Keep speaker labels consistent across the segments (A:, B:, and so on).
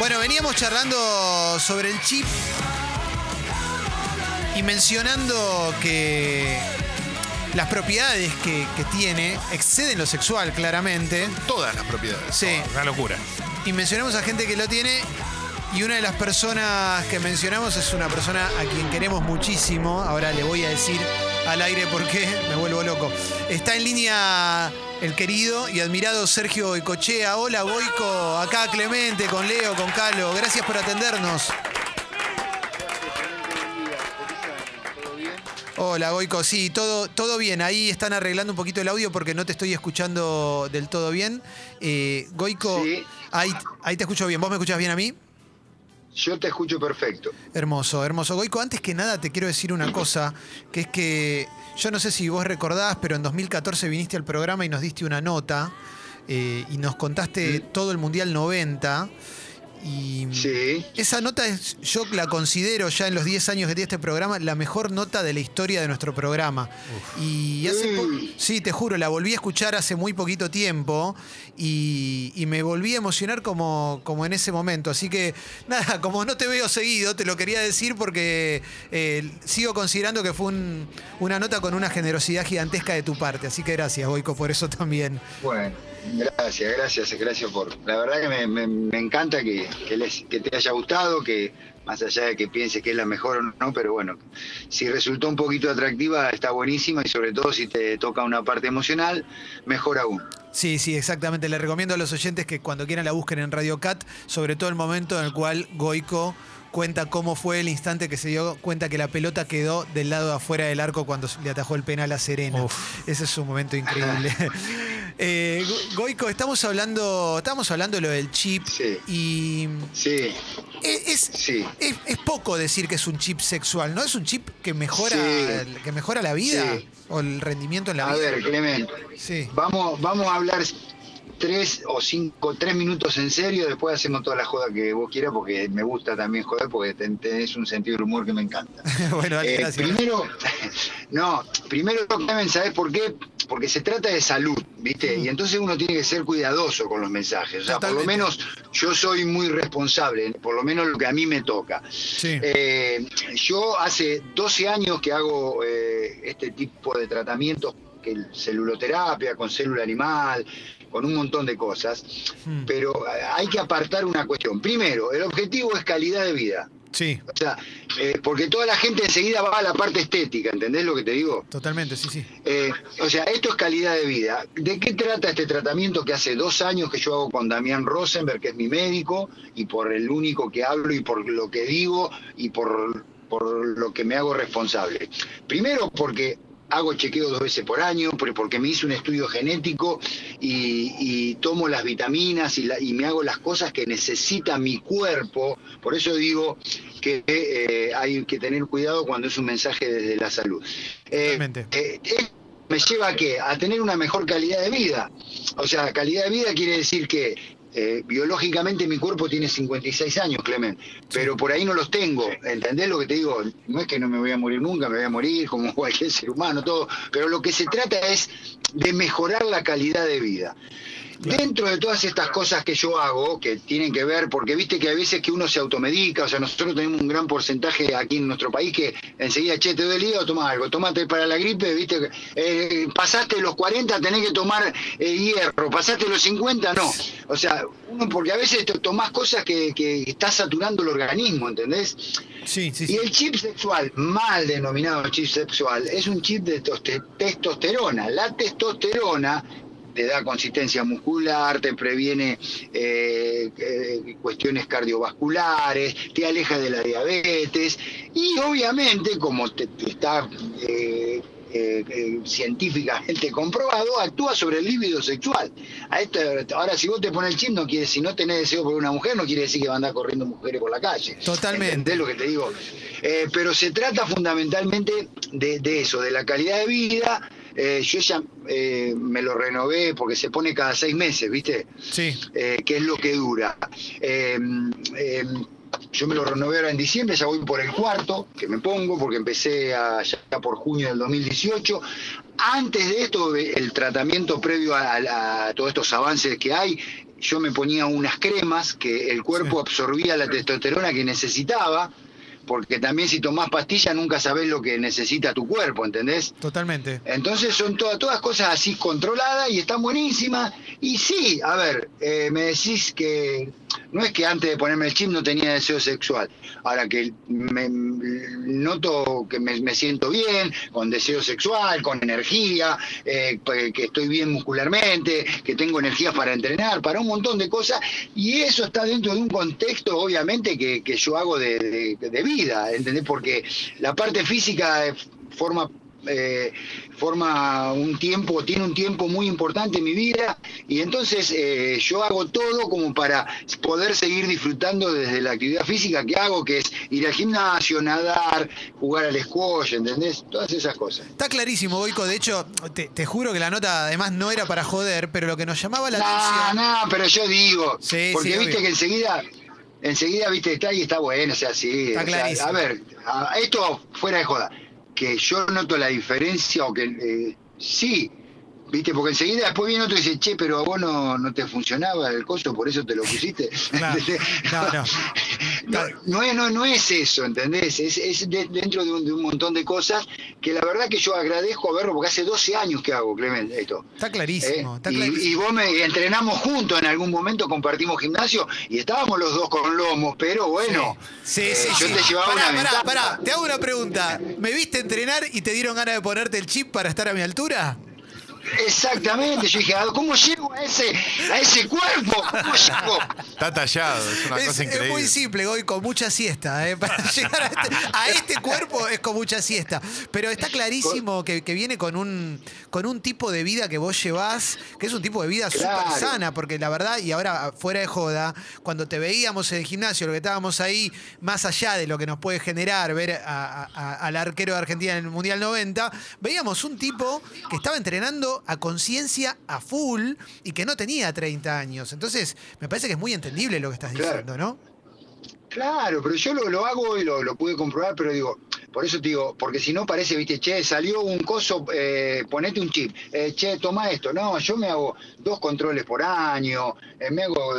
A: Bueno, veníamos charlando sobre el chip y mencionando que las propiedades que, que tiene exceden lo sexual, claramente.
B: Todas las propiedades.
A: Sí.
B: Una locura.
A: Y mencionamos a gente que lo tiene. Y una de las personas que mencionamos es una persona a quien queremos muchísimo. Ahora le voy a decir al aire porque me vuelvo loco. Está en línea el querido y admirado Sergio Icochea. Hola, Goico. Acá Clemente, con Leo, con Calo. Gracias por atendernos. Hola, Goico. Sí, todo, todo bien. Ahí están arreglando un poquito el audio porque no te estoy escuchando del todo bien. Eh, Goico,
C: Sí.
A: ahí, ahí te escucho bien. ¿Vos me escuchás bien a mí?
C: Yo te escucho perfecto.
A: Hermoso, hermoso. Goico, antes que nada te quiero decir una cosa, que es que yo no sé si vos recordás, pero en 2014 viniste al programa y nos diste una nota eh, y nos contaste todo el Mundial 90. Y
C: Sí.
A: esa nota es, yo la considero ya en los 10 años que tiene este programa, la mejor nota de la historia de nuestro programa. Y hace
C: Mm.
A: sí, te juro, la volví a escuchar hace muy poquito tiempo y, y me volví a emocionar como, como en ese momento. Así que, nada, como no te veo seguido, te lo quería decir porque eh, sigo considerando que fue un- una nota con una generosidad gigantesca de tu parte. Así que gracias, Boico, por eso también.
C: Bueno, gracias, gracias, gracias por. La verdad que me, me- me encanta que, que les- que te haya gustado, que más allá de que pienses que es la mejor o no, pero bueno, si resultó un poquito atractiva, está buenísima y sobre todo si te toca una parte emocional, mejor aún.
A: Sí, sí, exactamente. Le recomiendo a los oyentes que cuando quieran la busquen en Radio Cat, sobre todo el momento en el cual Goico cuenta cómo fue el instante que se dio cuenta que la pelota quedó del lado de afuera del arco cuando le atajó el penal a Serena. Ese es un momento increíble. Eh, Go- Goico, estamos hablando, estamos hablando de lo del chip
C: Sí.
A: y
C: Sí,
A: es, es,
C: sí.
A: es- es poco decir que es un chip sexual, ¿no? Es un chip que mejora,
C: Sí.
A: que mejora la vida o el rendimiento en la
C: A
A: vida.
C: ver, Clemente, vamos, vamos a hablar tres o cinco, tres minutos en serio, después hacemos toda la joda que vos quieras, porque me gusta también joder, porque ten- tenés un sentido del humor que me encanta.
A: bueno, dale,
C: Eh,
A: gracias.
C: primero, no, primero, Clemen, ¿sabés por qué? Porque se trata de salud, ¿viste? Y entonces uno tiene que ser cuidadoso con los mensajes. O sea, por lo menos yo soy muy responsable, por lo menos lo que a mí me toca.
A: Sí.
C: Eh, yo hace 12 años que hago eh, este tipo de tratamientos, que el celuloterapia con célula animal, con un montón de cosas,
A: Hmm.
C: pero eh, hay que apartar una cuestión. Primero, el objetivo es calidad de vida.
A: Sí,
C: O sea, eh, porque toda la gente enseguida va a la parte estética, ¿entendés lo que te digo?
A: totalmente, sí, sí.
C: Eh, o sea, esto es calidad de vida. ¿De qué trata este tratamiento que hace dos años que yo hago con Damián Rosenberg, que es mi médico, y por el único que hablo y por lo que digo y por, por lo que me hago responsable? Primero porque hago chequeo dos veces por año, por- porque me hice un estudio genético y, y tomo las vitaminas y, la- y me hago las cosas que necesita mi cuerpo. Por eso digo que eh, hay que tener cuidado cuando es un mensaje desde la salud. Eh, eh, me lleva a qué? A tener una mejor calidad de vida. O sea, calidad de vida quiere decir que eh, biológicamente mi cuerpo tiene 56 años, Clemen, pero por ahí no los tengo. ¿Entendés lo que te digo? No es que no me voy a morir nunca, me voy a morir como cualquier ser humano, todo. Pero lo que se trata es de mejorar la calidad de vida. Dentro de todas estas cosas que yo hago, que tienen que ver, porque viste que hay veces que uno se automedica, o sea, nosotros tenemos un gran porcentaje aquí en nuestro país que enseguida, che, te duele el hígado, toma algo, tomate para la gripe, viste, eh, pasaste los 40, tenés que tomar eh, hierro, pasaste los 50, no. O sea, uno, porque a veces te tomás cosas que, que estás saturando el organismo, ¿entendés?
A: Sí, sí,
C: Y
A: sí.
C: el chip sexual, mal denominado chip sexual, es un chip de toste- testosterona. La testosterona te da consistencia muscular, te previene eh, eh, cuestiones cardiovasculares, te aleja de la diabetes y obviamente, como te- te está eh, eh, científicamente comprobado, actúa sobre el líbido sexual. A esto, ahora, si vos te pones el chip, no quiere, si no tenés deseo por una mujer, no quiere decir que va a andar corriendo mujeres por la calle.
A: Totalmente.
C: ¿Entendés lo que te digo? Pero se trata fundamentalmente de, de eso, de la calidad de vida. Eh, yo ya eh, me lo renové porque se pone cada seis meses, ¿viste?
A: Sí.
C: Eh, que es lo que dura. Eh, eh, yo me lo renové ahora en diciembre, ya voy por el cuarto que me pongo, porque empecé a- ya por junio del 2018. Antes de esto, el tratamiento previo a, a- a todos estos avances que hay, yo me ponía unas cremas que el cuerpo absorbía la testosterona que necesitaba porque también si tomás pastillas nunca sabés lo que necesita tu cuerpo, ¿entendés?
A: Totalmente.
C: Entonces son todas, todas cosas así controladas y están buenísimas. Y sí, a ver, eh, me decís que no es que antes de ponerme el chip no tenía deseo sexual. Ahora que me noto que me, siento bien, con deseo sexual, con energía, eh, que estoy bien muscularmente, que tengo energía para entrenar, para un montón de cosas. Y eso está dentro de un contexto, obviamente, que, yo hago de, de vida ¿entendés? Porque la parte física forma eh, forma un tiempo, tiene un tiempo muy importante en mi vida y entonces eh, yo hago todo como para poder seguir disfrutando desde la actividad física que hago, que es ir al gimnasio, nadar, jugar al squash, ¿entendés? Todas esas cosas.
A: Está clarísimo, Boico. De hecho, te, juro que la nota además no era para joder, pero lo que nos llamaba la atención.
C: No, no, pero yo digo, porque viste que enseguida enseguida, viste, está y está bueno, o sea, sí. Está a ver, esto fuera de joda, que yo noto la diferencia o que eh, sí, ¿Viste? Porque enseguida después viene otro y dice, che, pero a vos no, te funcionaba el costo, por eso te lo pusiste. no, no. es, no, es eso, ¿entendés? Es, dentro de un, montón de cosas que la verdad que yo agradezco verlo porque hace 12 años que hago, Clement, esto.
A: Está clarísimo.
C: ¿Eh? Y, vos me entrenamos juntos en algún momento, compartimos gimnasio y estábamos los dos con lomos, pero bueno.
A: Sí, sí, eh,
C: yo te llevaba
A: pará,
C: una
A: pará, pará, te hago una pregunta. ¿Me viste entrenar y te dieron ganas de ponerte el chip para estar a mi altura?
C: Exactamente, yo dije, ah, ¿cómo llego a ese, a ese cuerpo? ¿Cómo llego?
B: Está tallado, es una cosa increíble.
A: Es muy simple, Goy, con mucha siesta. ¿eh? Para llegar este, a este, cuerpo es con mucha siesta. Pero está clarísimo que, viene con un, con un tipo de vida que vos llevás, que es un tipo de vida súper sana, porque la verdad, y ahora fuera de joda, cuando te veíamos en el gimnasio, lo que estábamos ahí, más allá de lo que nos puede generar ver al arquero de Argentina en el Mundial 90, veíamos un tipo que estaba entrenando a conciencia a full y que no tenía 30 años. Entonces, me parece que es muy entendible lo que estás diciendo, ¿no?
C: Claro, pero yo lo, hago y lo, lo pude comprobar, pero digo, por eso te digo, porque si no parece, viste, che, salió un coso, eh, ponete un chip, eh, che, toma esto. No, yo me hago dos controles por año, eh, me hago,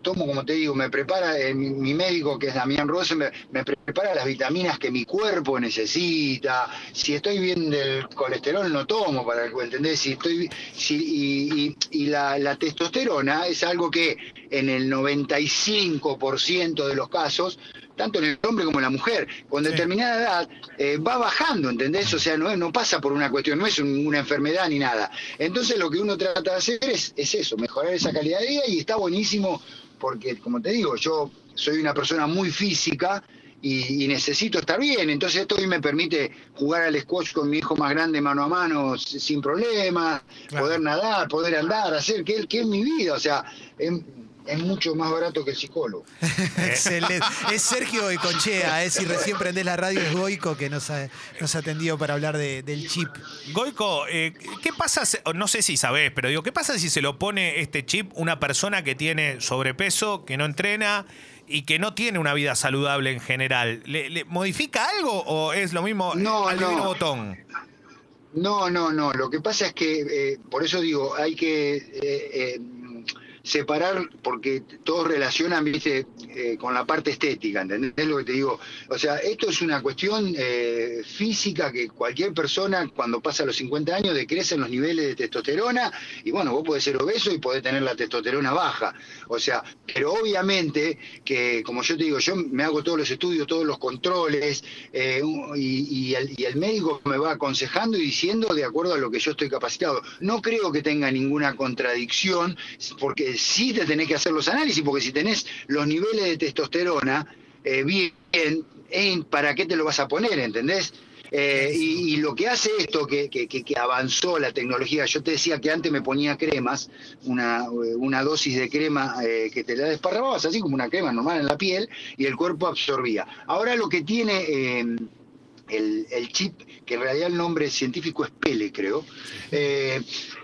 C: tomo, como te digo, me prepara, mi, médico, que es Damián Rose, me, prepara las vitaminas que mi cuerpo necesita. Si estoy bien del colesterol, no tomo, para ¿entendés? Si estoy, si, y, la, la testosterona es algo que en el 95% de los casos tanto en el hombre como en la mujer, con determinada edad, eh, va bajando, ¿entendés? O sea, no, no pasa por una cuestión, no es una enfermedad ni nada. Entonces lo que uno trata de hacer es, es eso, mejorar esa calidad de vida y está buenísimo porque, como te digo, yo soy una persona muy física, y, necesito estar bien. Entonces esto hoy me permite jugar al squash con mi hijo más grande mano a mano sin problema, poder nadar, poder andar, hacer que, que es mi vida. O sea, em, es mucho más barato que el psicólogo.
A: Excelente. Es Sergio Goicochea, es si recién prendés la radio, es Goico que nos ha, nos atendido para hablar del chip.
B: Goico, eh, ¿qué pasa? No sé si sabés, pero digo, ¿qué pasa si se lo pone este chip una persona que tiene sobrepeso, que no entrena? Y que no tiene una vida saludable en general, ¿le, modifica algo o es lo mismo
C: no,
B: al
C: no.
B: botón?
C: No, no, no. Lo que pasa es que, eh, por eso digo, hay que eh, separar, porque todos relacionan, viste, eh, con la parte estética, ¿entendés lo que te digo? O sea, esto es una cuestión eh, física que cualquier persona cuando pasa los 50 años decrecen los niveles de testosterona y bueno, vos podés ser obeso y podés tener la testosterona baja. O sea, pero obviamente que, como yo te digo, yo me hago todos los estudios, todos los controles eh, y, el, y el médico me va aconsejando y diciendo de acuerdo a lo que yo estoy capacitado. No creo que tenga ninguna contradicción porque sí te tenés que hacer los análisis, porque si tenés los niveles de testosterona eh, bien, ¿para qué te lo vas a poner? ¿Entendés? Eh, y, lo que hace esto, que, avanzó la tecnología, yo te decía que antes me ponía cremas, una, dosis de crema eh, que te la desparramabas así como una crema normal en la piel y el cuerpo absorbía. Ahora lo que tiene el, chip, que en realidad el nombre científico es Pele, creo,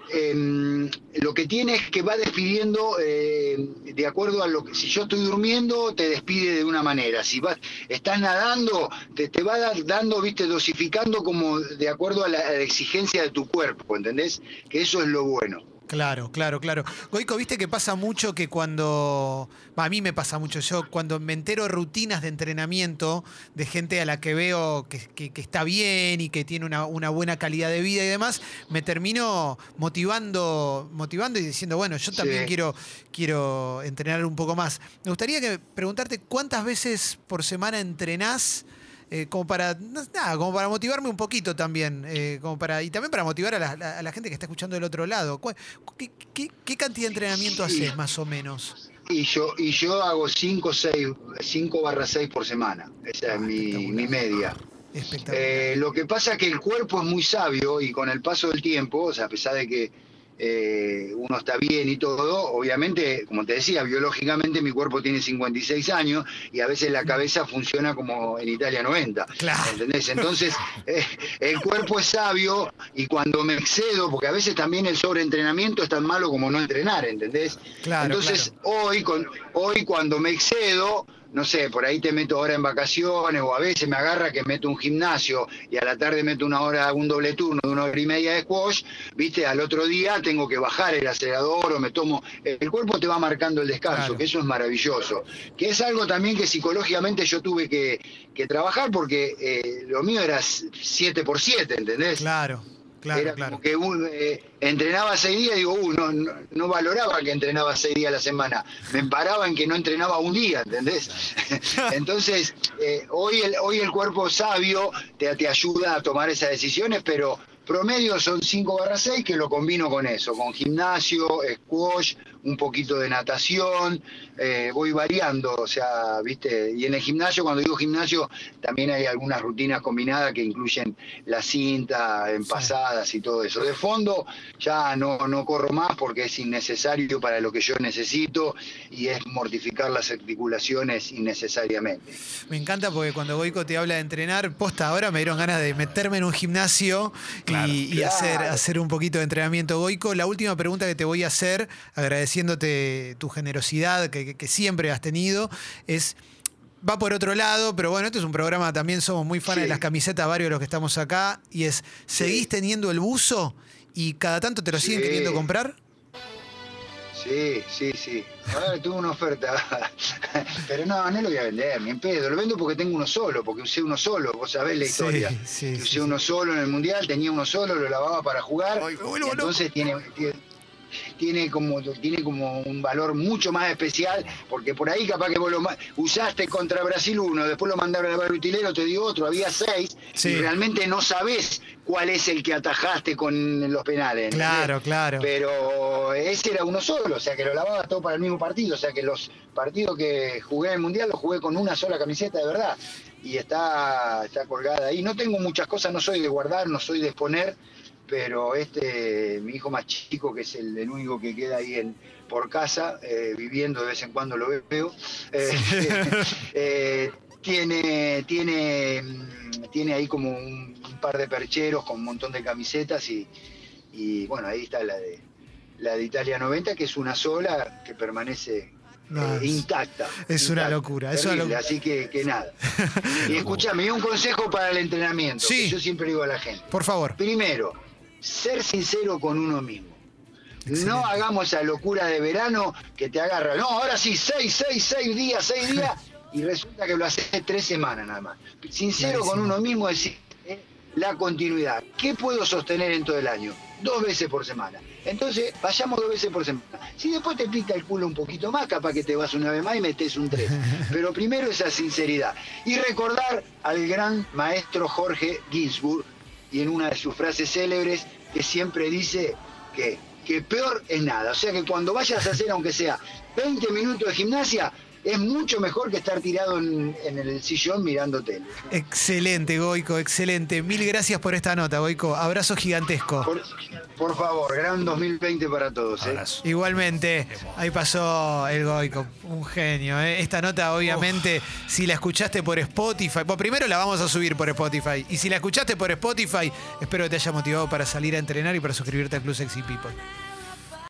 C: Em, lo que tiene es que va despidiendo eh, de acuerdo a lo que, si yo estoy durmiendo, te despide de una manera, si vas, estás nadando, te, te va dando, viste, dosificando como de acuerdo a la, exigencia de tu cuerpo, ¿entendés? Que eso es lo bueno.
A: Claro, claro, claro. Goico, viste que pasa mucho que cuando. A mí me pasa mucho. Yo cuando me entero rutinas de entrenamiento de gente a la que veo que, que- que está bien y que tiene una, una buena calidad de vida y demás, me termino motivando, motivando y diciendo, bueno, yo también
C: Sí.
A: quiero, quiero entrenar un poco más. Me gustaría que preguntarte cuántas veces por semana entrenás. Eh, como para nada, como para motivarme un poquito también, eh, como para y también para motivar a la, a la gente que está escuchando del otro lado. ¿Cuál- ¿Qué, qué- qué cantidad de entrenamiento
C: Sí.
A: haces más o menos?
C: Y yo, y yo hago 5 6, 5 barra 6 por semana. Esa
A: Ah,
C: es mi,
A: espectacular.
C: mi media. Eh, lo que pasa es que el cuerpo es muy sabio y con el paso del tiempo, o sea, a pesar de que eh, uno está bien y todo, obviamente, como te decía, biológicamente mi cuerpo tiene 56 años y a veces la cabeza funciona como en Italia 90.
A: Claro.
C: ¿Entendés? Entonces, eh, el cuerpo es sabio y cuando me excedo, porque a veces también el sobreentrenamiento es tan malo como no entrenar, ¿entendés?
A: Claro,
C: Entonces, hoy, con, hoy cuando me excedo, no sé, por ahí te meto ahora en vacaciones o a veces me agarra que meto un gimnasio y a la tarde meto una hora, un doble turno de una hora y media de squash, viste, al otro día tengo que bajar el acelerador o me tomo, el cuerpo te va marcando el descanso,
A: Claro.
C: que eso es maravilloso, que es algo también que psicológicamente yo tuve que, que trabajar porque eh, lo mío era 7 por 7 ¿entendés?
A: Claro, claro,
C: Era
A: claro.
C: como que un, eh, entrenaba seis días, digo, uh, no, no, no valoraba que entrenaba seis días a la semana. Me paraba en que no entrenaba un día, ¿entendés? Entonces, eh, hoy, el, hoy el cuerpo sabio te, te ayuda a tomar esas decisiones, pero promedio son 5 barra 6 que lo combino con eso, con gimnasio, squash, un poquito de natación, eh, voy variando, o sea, viste, y en el gimnasio, cuando digo gimnasio, también hay algunas rutinas combinadas que incluyen la cinta, en
A: Sí.
C: pasadas y todo eso. De fondo ya no, no corro más porque es innecesario para lo que yo necesito y es mortificar las articulaciones innecesariamente.
A: Me encanta porque cuando Goico te habla de entrenar, posta, ahora me dieron ganas de meterme en un gimnasio
B: Claro.
A: y, y
C: Claro.
A: hacer, hacer un poquito de entrenamiento. Goico, la última pregunta que te voy a hacer, agradeciéndote tu generosidad que, que- que siempre has tenido, es. Va por otro lado, pero bueno, este es un programa, también somos muy fans
C: Sí.
A: de las camisetas, varios de los que estamos acá, y es, ¿seguís
C: Sí.
A: teniendo el buzo y cada tanto te lo siguen queriendo comprar?
C: Sí, sí, sí. Ahora tuve una oferta. Pero no, no lo voy a vender, ni en pedo. Lo vendo porque tengo uno solo, porque usé uno solo. Vos sabés la historia.
A: sí,
C: usé
A: sí.
C: uno solo en el mundial, tenía uno solo, lo lavaba para jugar.
A: Ay,
C: y entonces tiene, tiene, tiene como, tiene como un valor mucho más especial, porque por ahí capaz que vos lo usaste contra Brasil uno, después lo mandaron a lavar el utilero, te dio otro, había seis,
A: Sí.
C: y realmente no sabés cuál es el que atajaste con los penales.
A: Claro, claro.
C: Pero ese era uno solo, o sea que lo lavaba todo para el mismo partido, o sea que los partidos que jugué en el Mundial los jugué con una sola camiseta de verdad. Y está, está colgada ahí. No tengo muchas cosas, no soy de guardar, no soy de exponer, pero este, mi hijo más chico, que es el, el único que queda ahí en, por casa, eh, viviendo de vez en cuando lo veo, eh, eh, tiene, tiene, mm, tiene ahí como un, un par de percheros con un montón de camisetas y, y bueno, ahí está la de la de Italia 90, que es una sola que permanece
A: No,
C: eh,
A: es-
C: intacta.
A: es una locura, es una locura.
C: Así que, que nada. y escuchame, y un consejo para el entrenamiento,
A: Sí.
C: que yo siempre digo a la gente.
A: Por favor.
C: Primero, ser sincero con uno mismo.
A: Excelente.
C: No hagamos esa locura de verano que te agarra. No, ahora sí, seis, seis, seis días, seis días, y resulta que lo haces tres semanas nada más. Sincero con uno mismo, decir eh, la continuidad. ¿Qué puedo sostener en todo el año? Dos veces por semana. Entonces, vayamos dos veces por semana. Si después te pica el culo un poquito más, capaz que te vas una vez más y metes un tres. Pero primero esa sinceridad. Y recordar al gran maestro Jorge Ginsburg, y en una de sus frases célebres, que siempre dice que, que peor es nada. O sea que cuando vayas a hacer, aunque sea 20 minutos de gimnasia, es mucho mejor que estar tirado en, en el sillón mirando tele.
A: Excelente, Goico, excelente. Mil gracias por esta nota, Goico. Abrazo gigantesco.
C: Por, por favor, gran 2020 para todos. ¿eh?
B: Abrazo.
A: Igualmente, ahí pasó el Goico, un genio. ¿eh? Esta nota, obviamente, si la escuchaste por Spotify, bueno, primero la vamos a subir por Spotify. Y si la escuchaste por Spotify, espero que te haya motivado para salir a entrenar y para suscribirte al Club Sexy People.